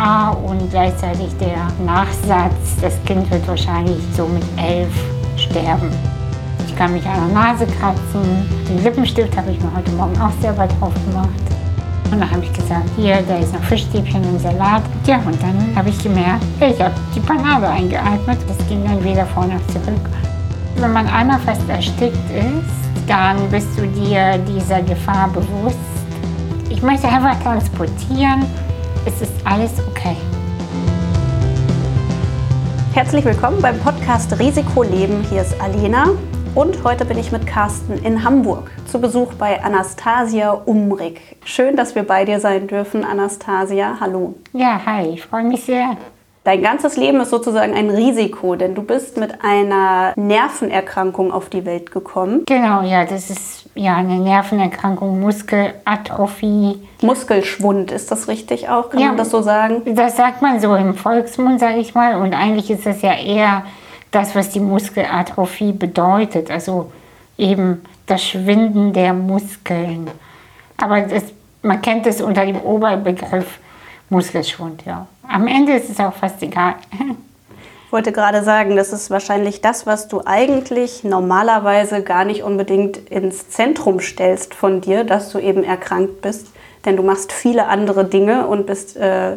SMA und gleichzeitig der Nachsatz, das Kind wird wahrscheinlich so mit elf sterben. Ich kann mich an der Nase kratzen. Den Lippenstift habe ich mir heute Morgen auch selber drauf gemacht. Und dann habe ich gesagt, hier, da ist noch Fischstäbchen im Salat. Ja, und dann habe ich gemerkt, ich habe die Panade eingeatmet. Das ging dann wieder vor noch zurück. Wenn man einmal fast erstickt ist, dann bist du dir dieser Gefahr bewusst. Ich möchte einfach transportieren, es ist alles okay. Herzlich willkommen beim Podcast Risiko Leben. Hier ist Alena und heute bin ich mit Carsten in Hamburg zu Besuch bei Anastasia Umrig. Schön, dass wir bei dir sein dürfen, Anastasia. Hallo. Ja, hi, ich freue mich sehr. Dein ganzes Leben ist sozusagen ein Risiko, denn du bist mit einer Nervenerkrankung auf die Welt gekommen. Genau, ja, das ist ja eine Nervenerkrankung, Muskelatrophie. Muskelschwund, ist das richtig auch? Kann ja, man das so sagen? Das sagt man so im Volksmund, sage ich mal. Und eigentlich ist das ja eher das, was die Muskelatrophie bedeutet. Also eben das Schwinden der Muskeln. Aber das, man kennt es unter dem Oberbegriff Muskelschwund, ja. Am Ende ist es auch fast egal. Ich wollte gerade sagen, das ist wahrscheinlich das, was du eigentlich normalerweise gar nicht unbedingt ins Zentrum stellst von dir, dass du eben erkrankt bist. Denn du machst viele andere Dinge und bist äh,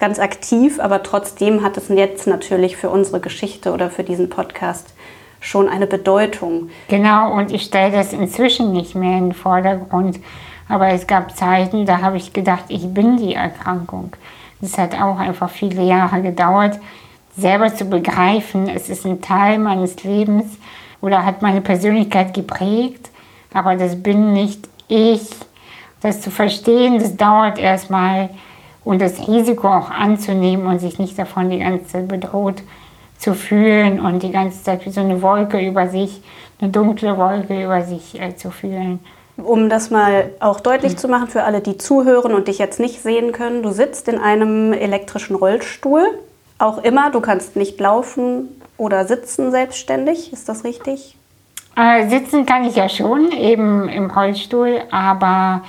ganz aktiv, aber trotzdem hat es jetzt natürlich für unsere Geschichte oder für diesen Podcast schon eine Bedeutung. Genau, und ich stelle das inzwischen nicht mehr in den Vordergrund. Aber es gab Zeiten, da habe ich gedacht, ich bin die Erkrankung. Es hat auch einfach viele Jahre gedauert, selber zu begreifen, es ist ein Teil meines Lebens oder hat meine Persönlichkeit geprägt, aber das bin nicht ich. Das zu verstehen, das dauert erstmal und das Risiko auch anzunehmen und sich nicht davon die ganze Zeit bedroht zu fühlen und die ganze Zeit wie so eine Wolke über sich, eine dunkle Wolke über sich äh, zu fühlen. Um das mal auch deutlich zu machen für alle, die zuhören und dich jetzt nicht sehen können, du sitzt in einem elektrischen Rollstuhl. Auch immer, du kannst nicht laufen oder sitzen selbstständig, ist das richtig? Äh, sitzen kann ich ja schon, eben im Rollstuhl, aber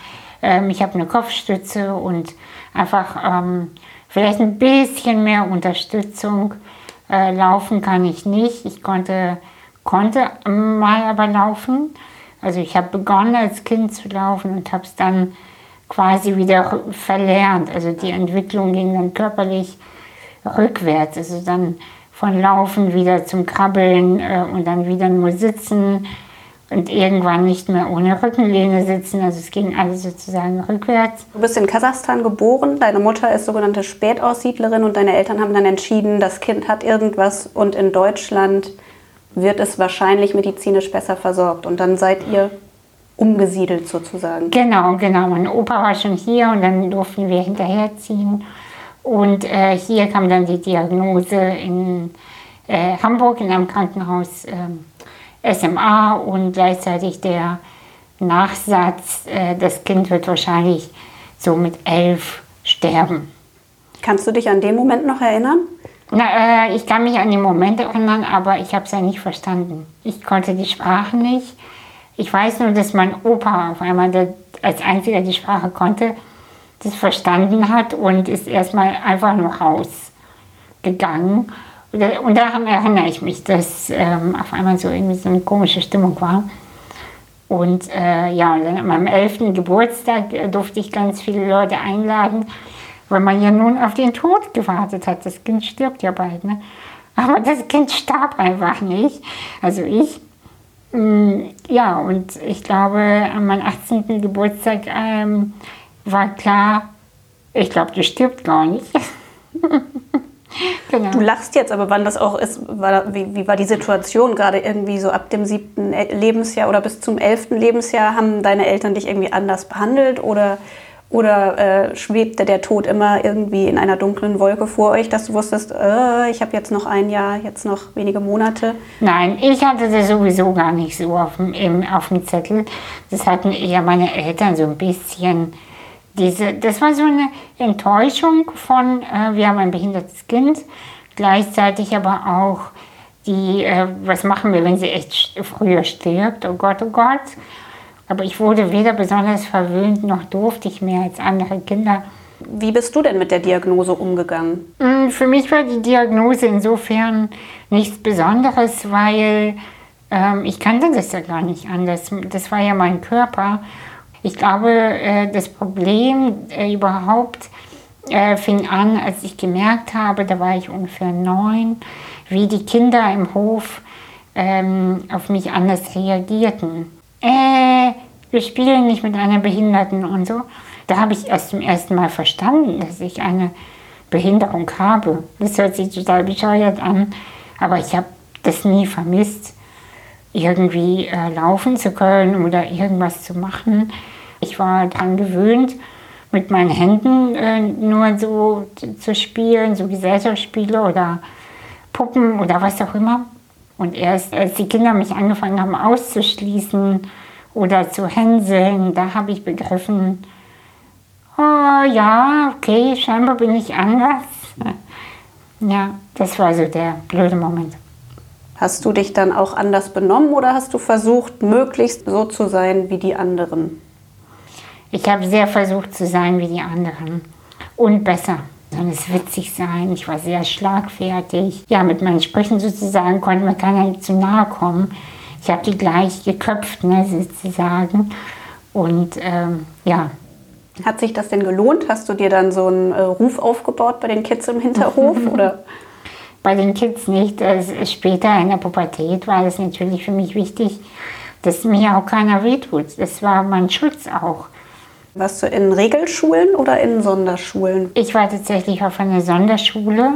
ähm, ich habe eine Kopfstütze und einfach ähm, vielleicht ein bisschen mehr Unterstützung. Äh, laufen kann ich nicht. Ich konnte, konnte mal aber laufen. Also ich habe begonnen als Kind zu laufen und habe es dann quasi wieder verlernt. Also die Entwicklung ging dann körperlich rückwärts. Also dann von Laufen wieder zum Krabbeln äh, und dann wieder nur sitzen und irgendwann nicht mehr ohne Rückenlehne sitzen. Also es ging alles sozusagen rückwärts. Du bist in Kasachstan geboren, deine Mutter ist sogenannte Spätaussiedlerin und deine Eltern haben dann entschieden, das Kind hat irgendwas und in Deutschland wird es wahrscheinlich medizinisch besser versorgt. Und dann seid ihr umgesiedelt sozusagen. Genau, genau. Mein Opa war schon hier und dann durften wir hinterherziehen. Und äh, hier kam dann die Diagnose in äh, Hamburg in einem Krankenhaus äh, SMA und gleichzeitig der Nachsatz, äh, das Kind wird wahrscheinlich so mit elf sterben. Kannst du dich an den Moment noch erinnern? Na, äh, ich kann mich an den Moment erinnern, aber ich habe es ja nicht verstanden. Ich konnte die Sprache nicht. Ich weiß nur, dass mein Opa auf einmal der, als einziger die Sprache konnte, das verstanden hat und ist erstmal einfach nur rausgegangen. Und daran erinnere ich mich, dass ähm, auf einmal so irgendwie so eine komische Stimmung war. Und äh, ja, dann an meinem elften Geburtstag äh, durfte ich ganz viele Leute einladen weil man ja nun auf den Tod gewartet hat. Das Kind stirbt ja bald. Ne? Aber das Kind starb einfach nicht. Also ich. Mm, ja, und ich glaube, an meinem 18. Geburtstag ähm, war klar, ich glaube, die stirbt gar nicht. genau. Du lachst jetzt, aber wann das auch ist, war, wie, wie war die Situation gerade irgendwie so ab dem siebten Lebensjahr oder bis zum elften Lebensjahr? Haben deine Eltern dich irgendwie anders behandelt oder oder äh, schwebte der Tod immer irgendwie in einer dunklen Wolke vor euch, dass du wusstest, äh, ich habe jetzt noch ein Jahr, jetzt noch wenige Monate? Nein, ich hatte das sowieso gar nicht so auf dem, im, auf dem Zettel. Das hatten eher meine Eltern so ein bisschen. Diese, das war so eine Enttäuschung von, äh, wir haben ein behindertes Kind, gleichzeitig aber auch die, äh, was machen wir, wenn sie echt früher stirbt, oh Gott, oh Gott. Aber ich wurde weder besonders verwöhnt, noch durfte ich mehr als andere Kinder. Wie bist du denn mit der Diagnose umgegangen? Mm, für mich war die Diagnose insofern nichts Besonderes, weil ähm, ich kannte das ja gar nicht anders. Das war ja mein Körper. Ich glaube, äh, das Problem äh, überhaupt äh, fing an, als ich gemerkt habe, da war ich ungefähr neun, wie die Kinder im Hof ähm, auf mich anders reagierten. Äh, wir spielen nicht mit einer Behinderten und so. Da habe ich erst zum ersten Mal verstanden, dass ich eine Behinderung habe. Das hört sich total bescheuert an, aber ich habe das nie vermisst, irgendwie äh, laufen zu können oder irgendwas zu machen. Ich war daran gewöhnt, mit meinen Händen äh, nur so zu spielen, so Gesellschaftsspiele oder Puppen oder was auch immer. Und erst als die Kinder mich angefangen haben auszuschließen oder zu hänseln, da habe ich begriffen, oh ja, okay, scheinbar bin ich anders. Ja, das war so der blöde Moment. Hast du dich dann auch anders benommen oder hast du versucht, möglichst so zu sein wie die anderen? Ich habe sehr versucht zu sein wie die anderen und besser. Soll es witzig sein? Ich war sehr schlagfertig. Ja, mit meinen Sprüchen sozusagen konnte mir keiner zu nahe kommen. Ich habe die gleich geköpft, ne, sozusagen. Und ähm, ja, hat sich das denn gelohnt? Hast du dir dann so einen äh, Ruf aufgebaut bei den Kids im Hinterhof? oder? Bei den Kids nicht. Also später in der Pubertät war es natürlich für mich wichtig, dass mir auch keiner wehtut. Das war mein Schutz auch. Warst du in Regelschulen oder in Sonderschulen? Ich war tatsächlich auf einer Sonderschule.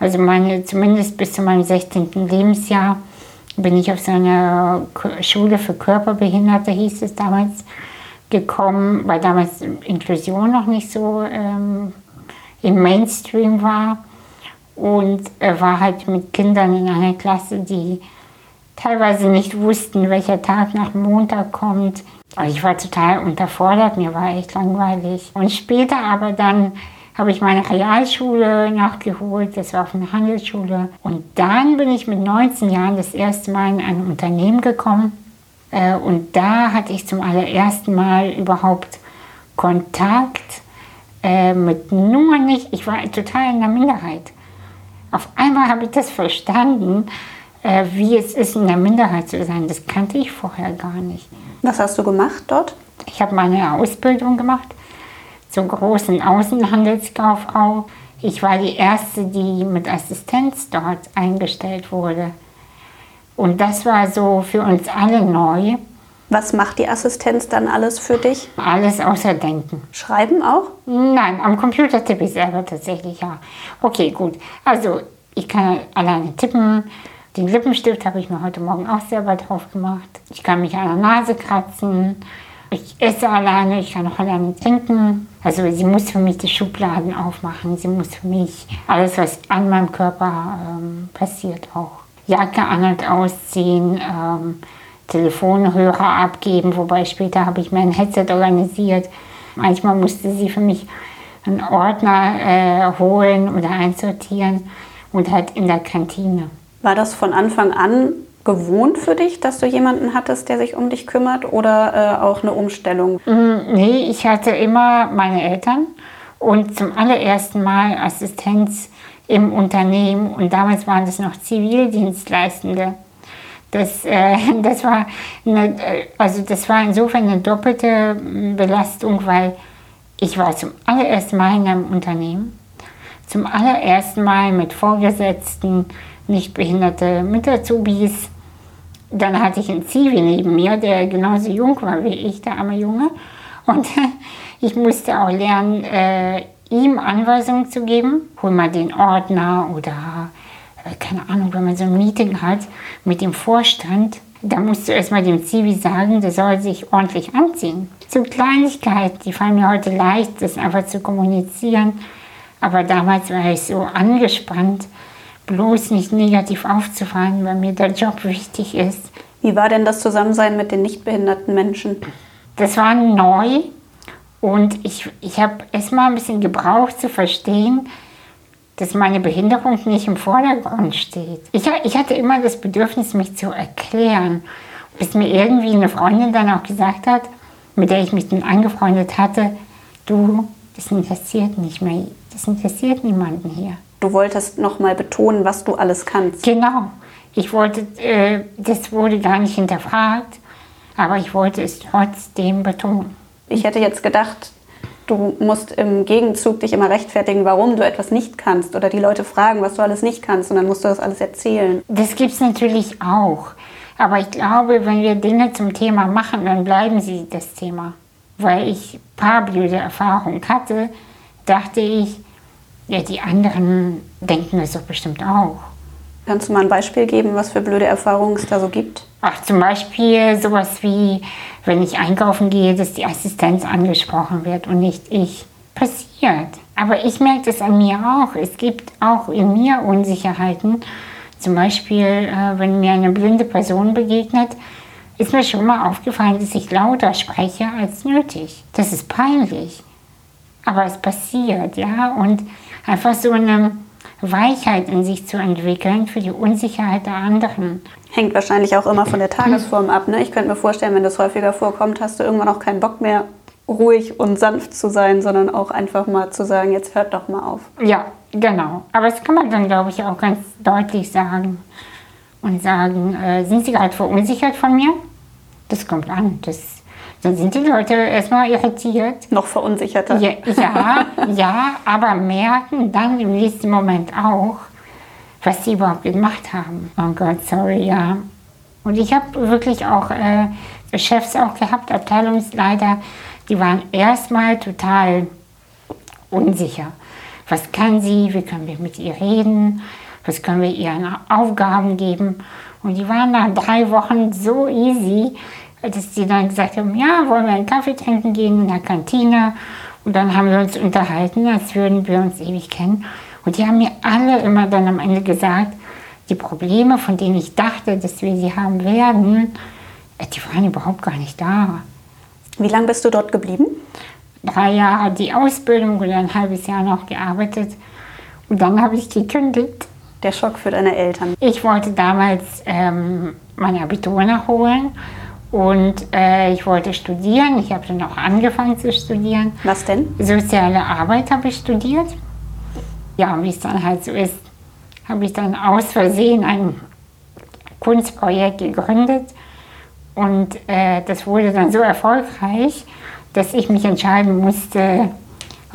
Also meine, zumindest bis zu meinem 16. Lebensjahr bin ich auf so einer Schule für Körperbehinderte, hieß es damals, gekommen, weil damals Inklusion noch nicht so ähm, im Mainstream war. Und er war halt mit Kindern in einer Klasse, die teilweise nicht wussten, welcher Tag nach Montag kommt. Und ich war total unterfordert, mir war echt langweilig. Und später aber dann habe ich meine Realschule nachgeholt, das war auf eine Handelsschule. Und dann bin ich mit 19 Jahren das erste Mal in ein Unternehmen gekommen äh, und da hatte ich zum allerersten Mal überhaupt Kontakt äh, mit nur nicht, ich war total in der Minderheit. Auf einmal habe ich das verstanden, äh, wie es ist, in der Minderheit zu sein. Das kannte ich vorher gar nicht. Was hast du gemacht dort? Ich habe meine Ausbildung gemacht zur großen Außenhandelskauffrau. Ich war die erste, die mit Assistenz dort eingestellt wurde. Und das war so für uns alle neu. Was macht die Assistenz dann alles für dich? Alles außer Denken. Schreiben auch? Nein, am Computer tippe ich selber tatsächlich, ja. Okay, gut. Also, ich kann alleine tippen. Den Lippenstift habe ich mir heute Morgen auch selber drauf gemacht. Ich kann mich an der Nase kratzen. Ich esse alleine, ich kann auch alleine trinken. Also sie muss für mich die Schubladen aufmachen. Sie muss für mich alles, was an meinem Körper ähm, passiert, auch Jacke an- und ausziehen, ähm, Telefonhörer abgeben, wobei später habe ich mir ein Headset organisiert. Manchmal musste sie für mich einen Ordner äh, holen oder einsortieren und halt in der Kantine. War das von Anfang an gewohnt für dich, dass du jemanden hattest, der sich um dich kümmert oder äh, auch eine Umstellung? Mm, nee, ich hatte immer meine Eltern und zum allerersten Mal Assistenz im Unternehmen und damals waren das noch Zivildienstleistende. Das, äh, das, war eine, also das war insofern eine doppelte Belastung, weil ich war zum allerersten Mal in einem Unternehmen, zum allerersten Mal mit Vorgesetzten, nicht behinderte mit Azubis. Dann hatte ich einen Zivi neben mir, der genauso jung war wie ich, der arme Junge. Und ich musste auch lernen, äh, ihm Anweisungen zu geben. Hol mal den Ordner oder äh, keine Ahnung, wenn man so ein Meeting hat mit dem Vorstand, da musst du erstmal dem Zivi sagen, der soll sich ordentlich anziehen. So Kleinigkeiten, die fallen mir heute leicht, das einfach zu kommunizieren. Aber damals war ich so angespannt, bloß nicht negativ aufzufallen, weil mir der Job wichtig ist. Wie war denn das Zusammensein mit den nicht behinderten Menschen? Das war neu. Und ich, ich habe erstmal ein bisschen gebraucht zu verstehen, dass meine Behinderung nicht im Vordergrund steht. Ich, ich hatte immer das Bedürfnis, mich zu erklären, bis mir irgendwie eine Freundin dann auch gesagt hat, mit der ich mich dann angefreundet hatte, du, Das interessiert nicht mehr. Das interessiert niemanden hier. Du wolltest nochmal betonen, was du alles kannst. Genau. Ich wollte, äh, das wurde gar nicht hinterfragt, aber ich wollte es trotzdem betonen. Ich hätte jetzt gedacht, du musst im Gegenzug dich immer rechtfertigen, warum du etwas nicht kannst oder die Leute fragen, was du alles nicht kannst und dann musst du das alles erzählen. Das gibt es natürlich auch. Aber ich glaube, wenn wir Dinge zum Thema machen, dann bleiben sie das Thema. Weil ich ein paar blöde Erfahrungen hatte, dachte ich, ja, die anderen denken das doch bestimmt auch. Kannst du mal ein Beispiel geben, was für blöde Erfahrungen es da so gibt? Ach, zum Beispiel sowas wie, wenn ich einkaufen gehe, dass die Assistenz angesprochen wird und nicht ich. Passiert. Aber ich merke das an mir auch. Es gibt auch in mir Unsicherheiten. Zum Beispiel, äh, wenn mir eine blinde Person begegnet, ist mir schon mal aufgefallen, dass ich lauter spreche als nötig. Das ist peinlich. Aber es passiert, ja. Und einfach so eine Weichheit in sich zu entwickeln für die Unsicherheit der anderen. Hängt wahrscheinlich auch immer von der Tagesform ab. Ne? Ich könnte mir vorstellen, wenn das häufiger vorkommt, hast du irgendwann auch keinen Bock mehr, ruhig und sanft zu sein, sondern auch einfach mal zu sagen, jetzt hört doch mal auf. Ja, genau. Aber das kann man dann, glaube ich, auch ganz deutlich sagen. Und sagen, äh, sind Sie gerade verunsichert von mir? Das kommt an. Das dann sind die Leute erstmal irritiert. Noch verunsicherter. Ja, ja, ja, aber merken dann im nächsten Moment auch, was sie überhaupt gemacht haben. Oh Gott, sorry, ja. Und ich habe wirklich auch äh, Chefs auch gehabt, Abteilungsleiter, die waren erstmal total unsicher. Was kann sie? Wie können wir mit ihr reden? Was können wir ihr an Aufgaben geben? Und die waren nach drei Wochen so easy, dass die dann gesagt haben, ja, wollen wir einen Kaffee trinken gehen in der Kantine. Und dann haben wir uns unterhalten, als würden wir uns ewig kennen. Und die haben mir alle immer dann am Ende gesagt, die Probleme, von denen ich dachte, dass wir sie haben werden, äh, die waren überhaupt gar nicht da. Wie lange bist du dort geblieben? Drei Jahre die Ausbildung und ein halbes Jahr noch gearbeitet. Und dann habe ich gekündigt. Der Schock für deine Eltern. Ich wollte damals ähm, mein Abitur nachholen und äh, ich wollte studieren. Ich habe dann auch angefangen zu studieren. Was denn? Soziale Arbeit habe ich studiert. Ja, wie es dann halt so ist, habe ich dann aus Versehen ein Kunstprojekt gegründet. Und äh, das wurde dann so erfolgreich, dass ich mich entscheiden musste,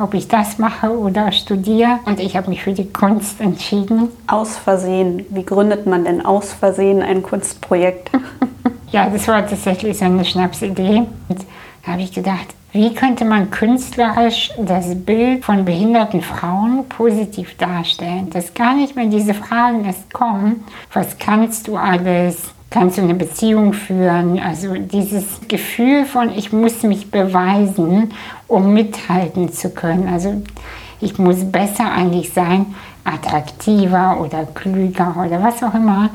ob ich das mache oder studiere. Und ich habe mich für die Kunst entschieden. Aus Versehen. Wie gründet man denn aus Versehen ein Kunstprojekt? Ja, das war tatsächlich so eine Schnapsidee. Und da habe ich gedacht, wie könnte man künstlerisch das Bild von behinderten Frauen positiv darstellen? Dass gar nicht mehr diese Fragen erst kommen, was kannst du alles? Kannst du eine Beziehung führen? Also dieses Gefühl von, ich muss mich beweisen, um mithalten zu können. Also ich muss besser eigentlich sein, attraktiver oder klüger oder was auch immer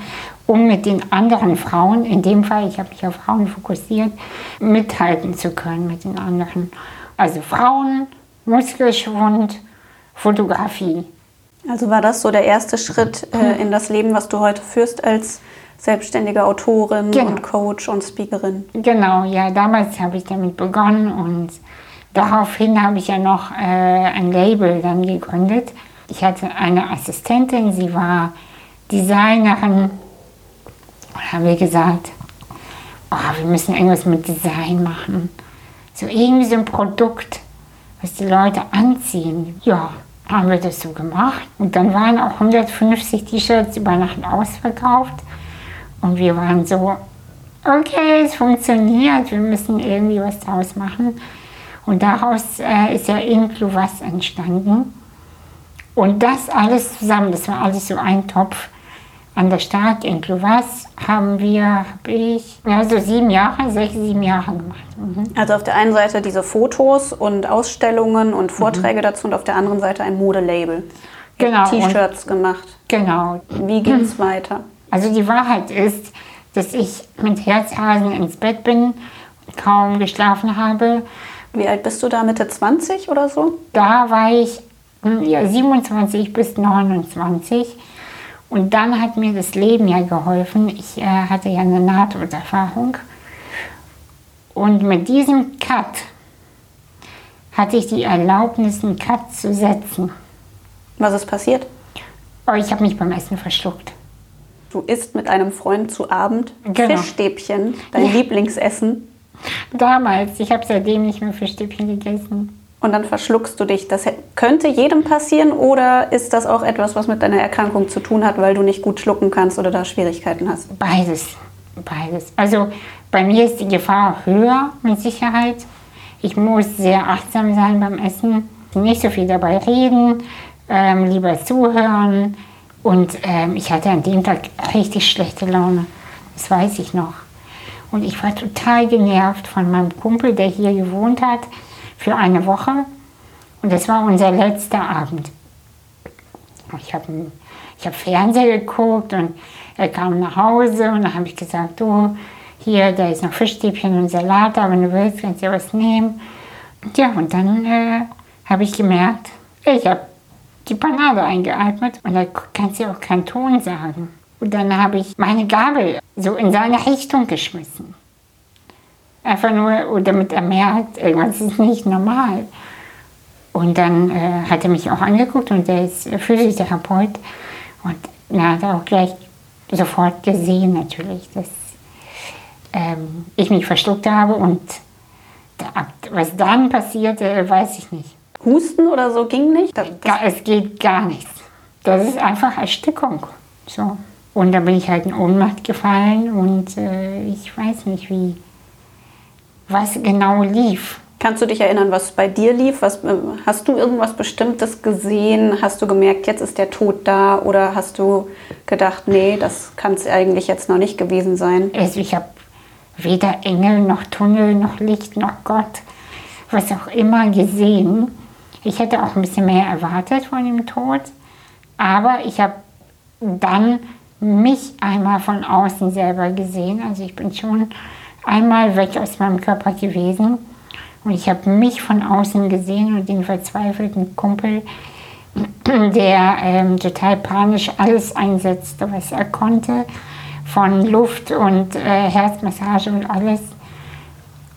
um mit den anderen Frauen, in dem Fall, ich habe mich auf Frauen fokussiert, mithalten zu können mit den anderen. Also Frauen, Muskelschwund, Fotografie. Also war das so der erste Schritt äh, in das Leben, was du heute führst als selbstständige Autorin genau. und Coach und Speakerin? Genau, ja, damals habe ich damit begonnen und daraufhin habe ich ja noch äh, ein Label dann gegründet. Ich hatte eine Assistentin, sie war Designerin, haben wir gesagt, oh, wir müssen irgendwas mit Design machen. So irgendwie so ein Produkt, was die Leute anziehen. Ja, haben wir das so gemacht. Und dann waren auch 150 T-Shirts über Nacht ausverkauft. Und wir waren so, okay, es funktioniert, wir müssen irgendwie was draus machen. Und daraus äh, ist ja Inclu was entstanden. Und das alles zusammen, das war alles so ein Topf, an der Stadt in Clovas haben wir, habe ich, ja, so sieben Jahre, sechs, sieben Jahre gemacht. Mhm. Also auf der einen Seite diese Fotos und Ausstellungen und Vorträge mhm. dazu und auf der anderen Seite ein Modelabel. Genau. T-Shirts gemacht. Genau. Wie ging es mhm. weiter? Also die Wahrheit ist, dass ich mit Herzhasen ins Bett bin, kaum geschlafen habe. Wie alt bist du da? Mitte 20 oder so? Da war ich ja, 27 bis 29 und dann hat mir das Leben ja geholfen. Ich äh, hatte ja eine Nahtoderfahrung. Und mit diesem Cut hatte ich die Erlaubnis, einen Cut zu setzen. Was ist passiert? Oh, ich habe mich beim Essen verschluckt. Du isst mit einem Freund zu Abend Genau. Fischstäbchen, dein Ja. Lieblingsessen, Damals, ich habe seitdem nicht mehr Fischstäbchen gegessen. Und dann verschluckst du dich. Das könnte jedem passieren oder ist das auch etwas, was mit deiner Erkrankung zu tun hat, weil du nicht gut schlucken kannst oder da Schwierigkeiten hast? Beides, beides. Also bei mir ist die Gefahr höher mit Sicherheit. Ich muss sehr achtsam sein beim Essen, nicht so viel dabei reden, ähm, lieber zuhören. Und ähm, ich hatte an dem Tag richtig schlechte Laune, das weiß ich noch. Und ich war total genervt von meinem Kumpel, der hier gewohnt hat, für eine Woche. Und das war unser letzter Abend. Ich habe ich hab Fernseher geguckt und er kam nach Hause und dann habe ich gesagt, du, hier, da ist noch Fischstäbchen und Salat, aber wenn du willst, kannst du was nehmen. Ja, und dann äh, habe ich gemerkt, ich habe die Panade eingeatmet und da kannst du auch keinen Ton sagen. Und dann habe ich meine Gabel so in seine Richtung geschmissen. Einfach nur, damit er merkt, irgendwas ist nicht normal. Und dann äh, hat er mich auch angeguckt und der ist äh, Physiotherapeut. Und er hat auch gleich sofort gesehen natürlich, dass ähm, ich mich verschluckt habe. Und da, was dann passierte, weiß ich nicht. Husten oder so ging nicht? Das, das, Es geht gar nichts. Das ist einfach Erstickung. So. Und dann bin ich halt in Ohnmacht gefallen und äh, ich weiß nicht, wie, was genau lief. kannst du dich erinnern, was bei dir lief? Was, äh, hast du irgendwas Bestimmtes gesehen? Hast du gemerkt, jetzt ist der Tod da? Oder hast du gedacht, nee, das kann es eigentlich jetzt noch nicht gewesen sein? Also ich habe weder Engel noch Tunnel noch Licht noch Gott, was auch immer gesehen. Ich hätte auch ein bisschen mehr erwartet von dem Tod, aber ich habe dann mich einmal von außen selber gesehen. Also ich bin schon einmal weg aus meinem Körper gewesen und ich habe mich von außen gesehen und den verzweifelten Kumpel, der ähm, total panisch alles einsetzte, was er konnte, von Luft und äh, Herzmassage und alles.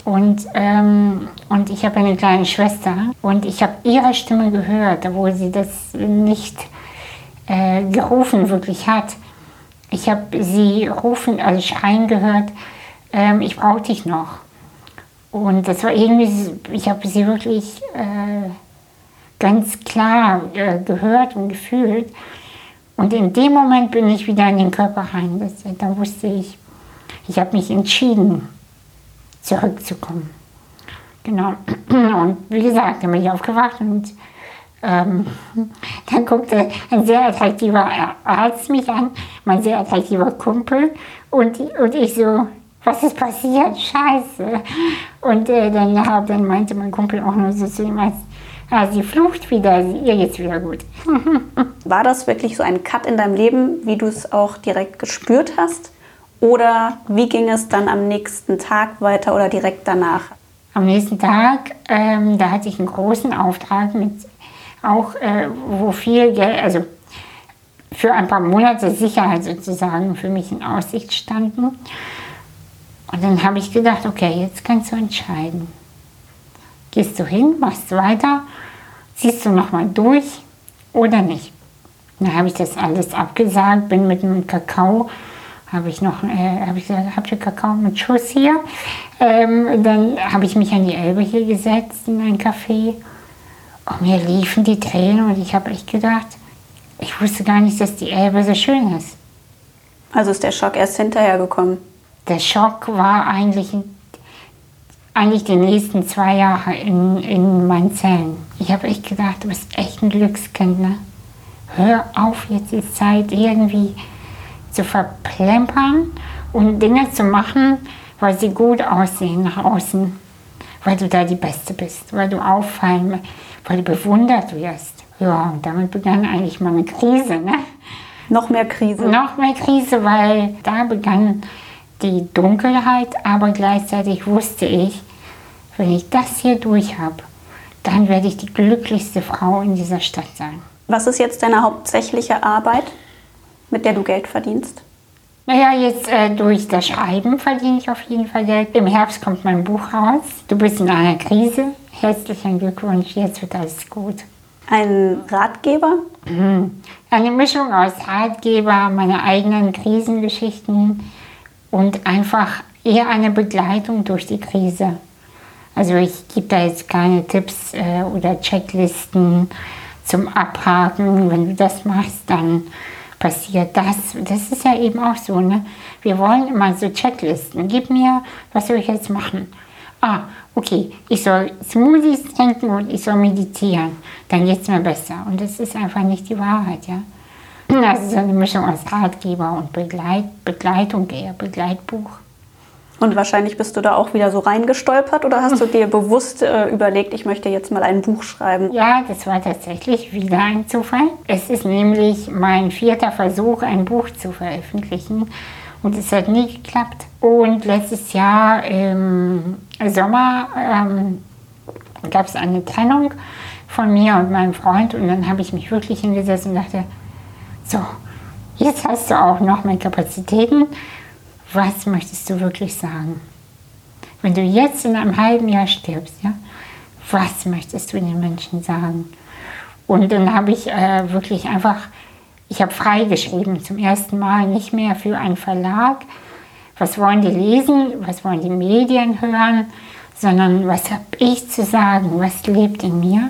Und, ähm, und ich habe eine kleine Schwester und ich habe ihre Stimme gehört, obwohl sie das nicht äh, gerufen wirklich hat. Ich habe sie rufen, also schreien gehört, ähm, ich brauche dich noch. Und das war irgendwie, ich habe sie wirklich äh, ganz klar äh, gehört und gefühlt. Und in dem Moment bin ich wieder in den Körper rein. Das, da wusste ich, ich habe mich entschieden, zurückzukommen. Genau. Und wie gesagt, dann bin ich aufgewacht und ähm, dann guckte ein sehr attraktiver Arzt mich an, mein sehr attraktiver Kumpel. Und, und ich so, was ist passiert? Scheiße. Und äh, dann, hab, dann meinte mein Kumpel auch nur so zu ihm, als, ah, sie flucht wieder, ihr geht's wieder gut. War das wirklich so ein Cut in deinem Leben, wie du es auch direkt gespürt hast? Oder wie ging es dann am nächsten Tag weiter oder direkt danach? Am nächsten Tag, ähm, da hatte ich einen großen Auftrag mit auch, äh, wo viel Geld, also für ein paar Monate Sicherheit sozusagen für mich in Aussicht standen. Und dann habe ich gedacht, okay, jetzt kannst du entscheiden. Gehst du hin, machst weiter, ziehst du nochmal durch oder nicht. Dann habe ich das alles abgesagt, bin mit einem Kakao, habe ich noch, äh, habe ich gesagt, habt ihr Kakao mit Schuss hier? Ähm, dann habe ich mich an die Elbe hier gesetzt in ein Café und mir liefen die Tränen und ich habe echt gedacht, ich wusste gar nicht, dass die Elbe so schön ist. Also ist der Schock erst hinterher gekommen. Der Schock war eigentlich, eigentlich die nächsten zwei Jahre in, in meinen Zellen. Ich habe echt gedacht, du bist echt ein Glückskind, ne? Hör auf, jetzt ist Zeit, irgendwie zu verplempern und Dinge zu machen, weil sie gut aussehen nach außen. Weil du da die Beste bist, weil du auffallen, weil du bewundert wirst. Ja, und damit begann eigentlich meine Krise, ne? Noch mehr Krise. Noch mehr Krise, weil da begann die Dunkelheit, aber gleichzeitig wusste ich, wenn ich das hier durch habe, dann werde ich die glücklichste Frau in dieser Stadt sein. Was ist jetzt deine hauptsächliche Arbeit, mit der du Geld verdienst? Naja, jetzt äh, durch das Schreiben verdiene ich auf jeden Fall Geld. Im Herbst kommt mein Buch raus. Du bist in einer Krise. Herzlichen Glückwunsch, jetzt wird alles gut. Ein Ratgeber? Mhm. Eine Mischung aus Ratgeber, meine eigenen Krisengeschichten und einfach eher eine Begleitung durch die Krise. Also ich gebe da jetzt keine Tipps äh, oder Checklisten zum Abhaken. Wenn du das machst, dann passiert das. Das ist ja eben auch so. Ne? Wir wollen immer so Checklisten. Gib mir, was soll ich jetzt machen? Ah, okay, ich soll Smoothies trinken und ich soll meditieren. Dann geht es mir besser. Und das ist einfach nicht die Wahrheit. Ja? Das ist eine Mischung aus Ratgeber und Begleit Begleitung eher, Begleitbuch. Und wahrscheinlich bist du da auch wieder so reingestolpert oder hast du dir bewusst äh, überlegt, ich möchte jetzt mal ein Buch schreiben? Ja, das war tatsächlich wieder ein Zufall. Es ist nämlich mein vierter Versuch, ein Buch zu veröffentlichen und es hat nie geklappt. Und letztes Jahr im Sommer ähm, gab es eine Trennung von mir und meinem Freund und dann habe ich mich wirklich hingesetzt und dachte, so, jetzt hast du auch noch mehr Kapazitäten was möchtest du wirklich sagen? Wenn du jetzt in einem halben Jahr stirbst, ja, was möchtest du den Menschen sagen? Und dann habe ich äh, wirklich einfach, ich habe freigeschrieben zum ersten Mal, nicht mehr für einen Verlag. Was wollen die lesen? Was wollen die Medien hören? Sondern was habe ich zu sagen? Was lebt in mir?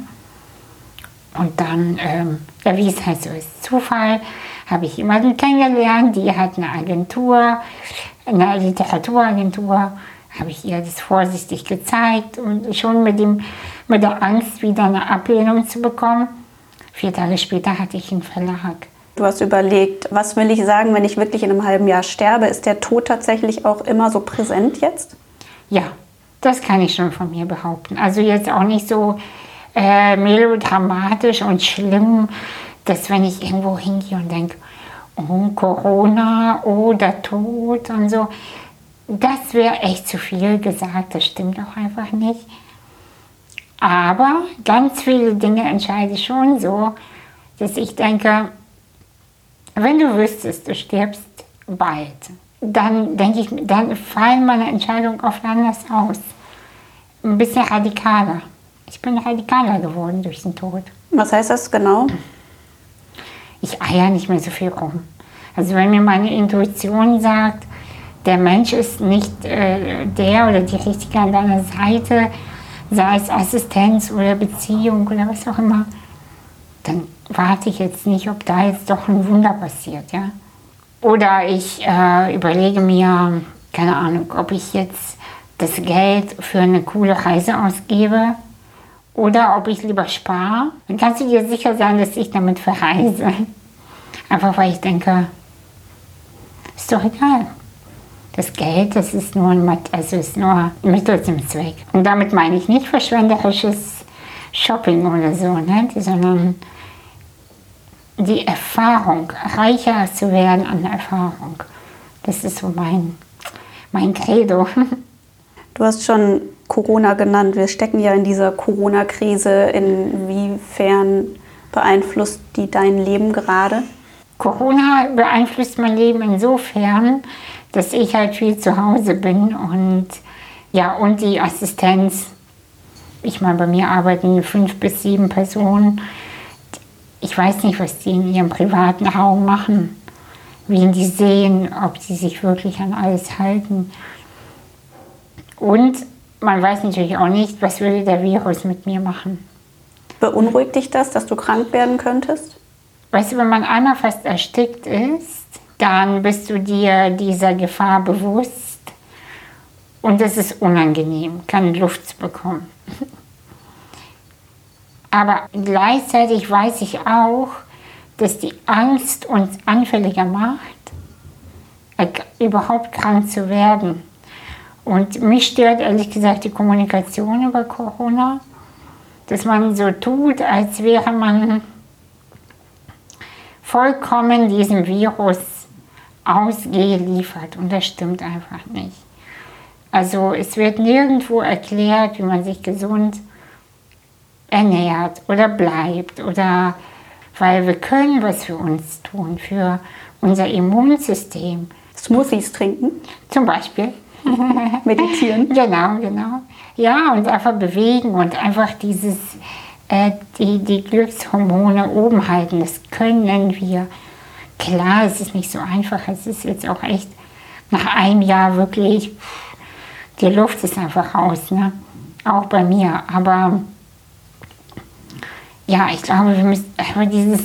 Und dann, ähm, ja, wie es halt so ist, Zufall, habe ich jemanden kennengelernt, die hat eine Agentur, eine Literaturagentur, habe ich ihr das vorsichtig gezeigt und schon mit, dem, mit der Angst, wieder eine Ablehnung zu bekommen. Vier Tage später hatte ich einen Verlag. Du hast überlegt, was will ich sagen, wenn ich wirklich in einem halben Jahr sterbe? Ist der Tod tatsächlich auch immer so präsent jetzt? Ja, das kann ich schon von mir behaupten. Also jetzt auch nicht so äh, melodramatisch und schlimm, dass wenn ich irgendwo hingehe und denke, oh, Corona oder Tod und so, das wäre echt zu viel gesagt, das stimmt auch einfach nicht. Aber ganz viele Dinge entscheide ich schon so, dass ich denke, wenn du wüsstest, du stirbst bald, dann denke ich, dann fallen meine Entscheidungen oft anders aus. Ein bisschen radikaler. Ich bin radikaler geworden durch den Tod. Was heißt das genau? ich eier nicht mehr so viel rum. Also wenn mir meine Intuition sagt, der Mensch ist nicht äh, der oder die Richtige an deiner Seite, sei es Assistenz oder Beziehung oder was auch immer, dann warte ich jetzt nicht, ob da jetzt doch ein Wunder passiert. Ja? Oder ich äh, überlege mir, keine Ahnung, ob ich jetzt das Geld für eine coole Reise ausgebe oder ob ich lieber spare. Dann kannst du dir sicher sein, dass ich damit verreise. Einfach weil ich denke, ist doch egal. Das Geld, das ist nur ein also ist nur Mittel zum Zweck. Und damit meine ich nicht verschwenderisches Shopping oder so, ne? sondern die Erfahrung, reicher zu werden an Erfahrung. Das ist so mein, mein Credo. Du hast schon Corona genannt. Wir stecken ja in dieser Corona-Krise. Inwiefern beeinflusst die dein Leben gerade? Corona beeinflusst mein Leben insofern, dass ich halt viel zu Hause bin und ja, und die Assistenz. Ich meine, bei mir arbeiten fünf bis sieben Personen. Ich weiß nicht, was die in ihrem privaten Raum machen, wen die sehen, ob sie sich wirklich an alles halten. Und man weiß natürlich auch nicht, was würde der Virus mit mir machen. Beunruhigt dich das, dass du krank werden könntest? Weißt du, wenn man einmal fast erstickt ist, dann bist du dir dieser Gefahr bewusst und es ist unangenehm, keine Luft zu bekommen. Aber gleichzeitig weiß ich auch, dass die Angst uns anfälliger macht, überhaupt krank zu werden. Und mich stört ehrlich gesagt die Kommunikation über Corona, dass man so tut, als wäre man vollkommen diesem Virus ausgeliefert und das stimmt einfach nicht. Also es wird nirgendwo erklärt, wie man sich gesund ernährt oder bleibt oder weil wir können was für uns tun, für unser Immunsystem. Smoothies trinken. Zum Beispiel. Meditieren. genau, genau. Ja, und einfach bewegen und einfach dieses, äh, die, die Glückshormone oben halten. Das können wir. Klar, es ist nicht so einfach. Es ist jetzt auch echt nach einem Jahr wirklich, die Luft ist einfach raus. Ne? Auch bei mir. Aber ja, ich glaube, wir müssen, aber dieses,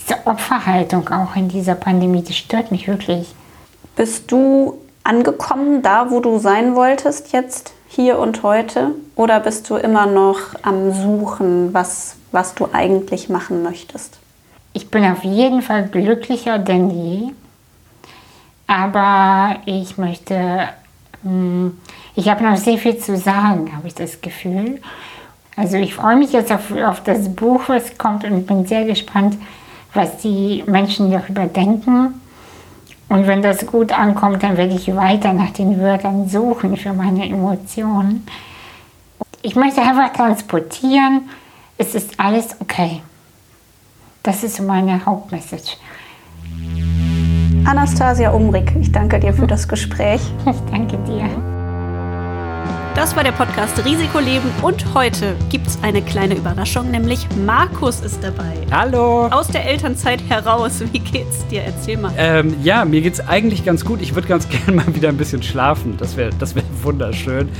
diese Opferhaltung auch in dieser Pandemie, das stört mich wirklich. Bist du angekommen, da wo du sein wolltest jetzt, hier und heute? Oder bist du immer noch am Suchen, was, was du eigentlich machen möchtest? Ich bin auf jeden Fall glücklicher denn je. Aber ich möchte, hm, ich habe noch sehr viel zu sagen, habe ich das Gefühl. Also ich freue mich jetzt auf, auf das Buch, was kommt und bin sehr gespannt, was die Menschen darüber denken. Und wenn das gut ankommt, dann werde ich weiter nach den Wörtern suchen für meine Emotionen. Ich möchte einfach transportieren, es ist alles okay. Das ist meine Hauptmessage. Anastasia Umrig, ich danke dir für das Gespräch. Ich danke dir. Das war der Podcast Risikoleben und heute gibt es eine kleine Überraschung, nämlich Markus ist dabei. Hallo. Aus der Elternzeit heraus. Wie geht's dir? Erzähl mal. Ähm, ja, mir geht's eigentlich ganz gut. Ich würde ganz gerne mal wieder ein bisschen schlafen. Das wäre das wär wunderschön.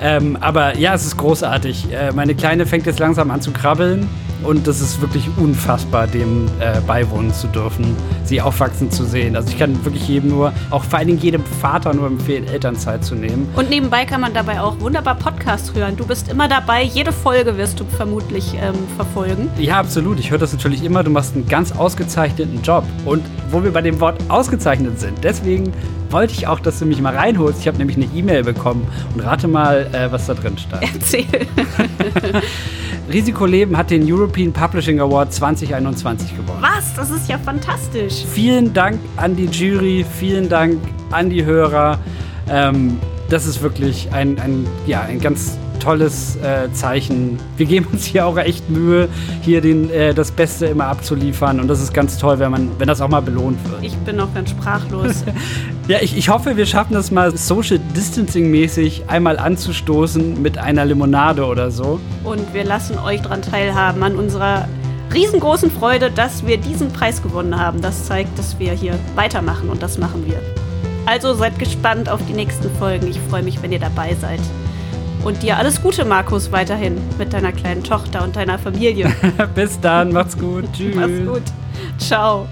Ähm, aber ja, es ist großartig. Äh, meine Kleine fängt jetzt langsam an zu krabbeln und das ist wirklich unfassbar, dem äh, beiwohnen zu dürfen, sie aufwachsen zu sehen. Also ich kann wirklich jedem nur, auch vor allen Dingen jedem Vater nur empfehlen, Elternzeit zu nehmen. Und nebenbei kann man dabei auch wunderbar Podcast hören. Du bist immer dabei, jede Folge wirst du vermutlich ähm, verfolgen. Ja, absolut. Ich höre das natürlich immer. Du machst einen ganz ausgezeichneten Job. Und wo wir bei dem Wort ausgezeichnet sind, deswegen wollte ich auch, dass du mich mal reinholst. Ich habe nämlich eine E-Mail bekommen und rate mal, äh, was da drin stand. Erzähl. Risikoleben hat den European Publishing Award 2021 gewonnen. Was? Das ist ja fantastisch. Vielen Dank an die Jury, vielen Dank an die Hörer. Ähm, das ist wirklich ein, ein, ja, ein ganz tolles äh, Zeichen. Wir geben uns hier auch echt Mühe, hier den, äh, das Beste immer abzuliefern. Und das ist ganz toll, wenn, man, wenn das auch mal belohnt wird. Ich bin auch ganz sprachlos. ja, ich, ich hoffe, wir schaffen das mal Social Distancing-mäßig einmal anzustoßen mit einer Limonade oder so. Und wir lassen euch daran teilhaben, an unserer riesengroßen Freude, dass wir diesen Preis gewonnen haben. Das zeigt, dass wir hier weitermachen und das machen wir. Also seid gespannt auf die nächsten Folgen. Ich freue mich, wenn ihr dabei seid. Und dir alles Gute, Markus, weiterhin mit deiner kleinen Tochter und deiner Familie. Bis dann, macht's gut. Tschüss. Mach's gut. Ciao.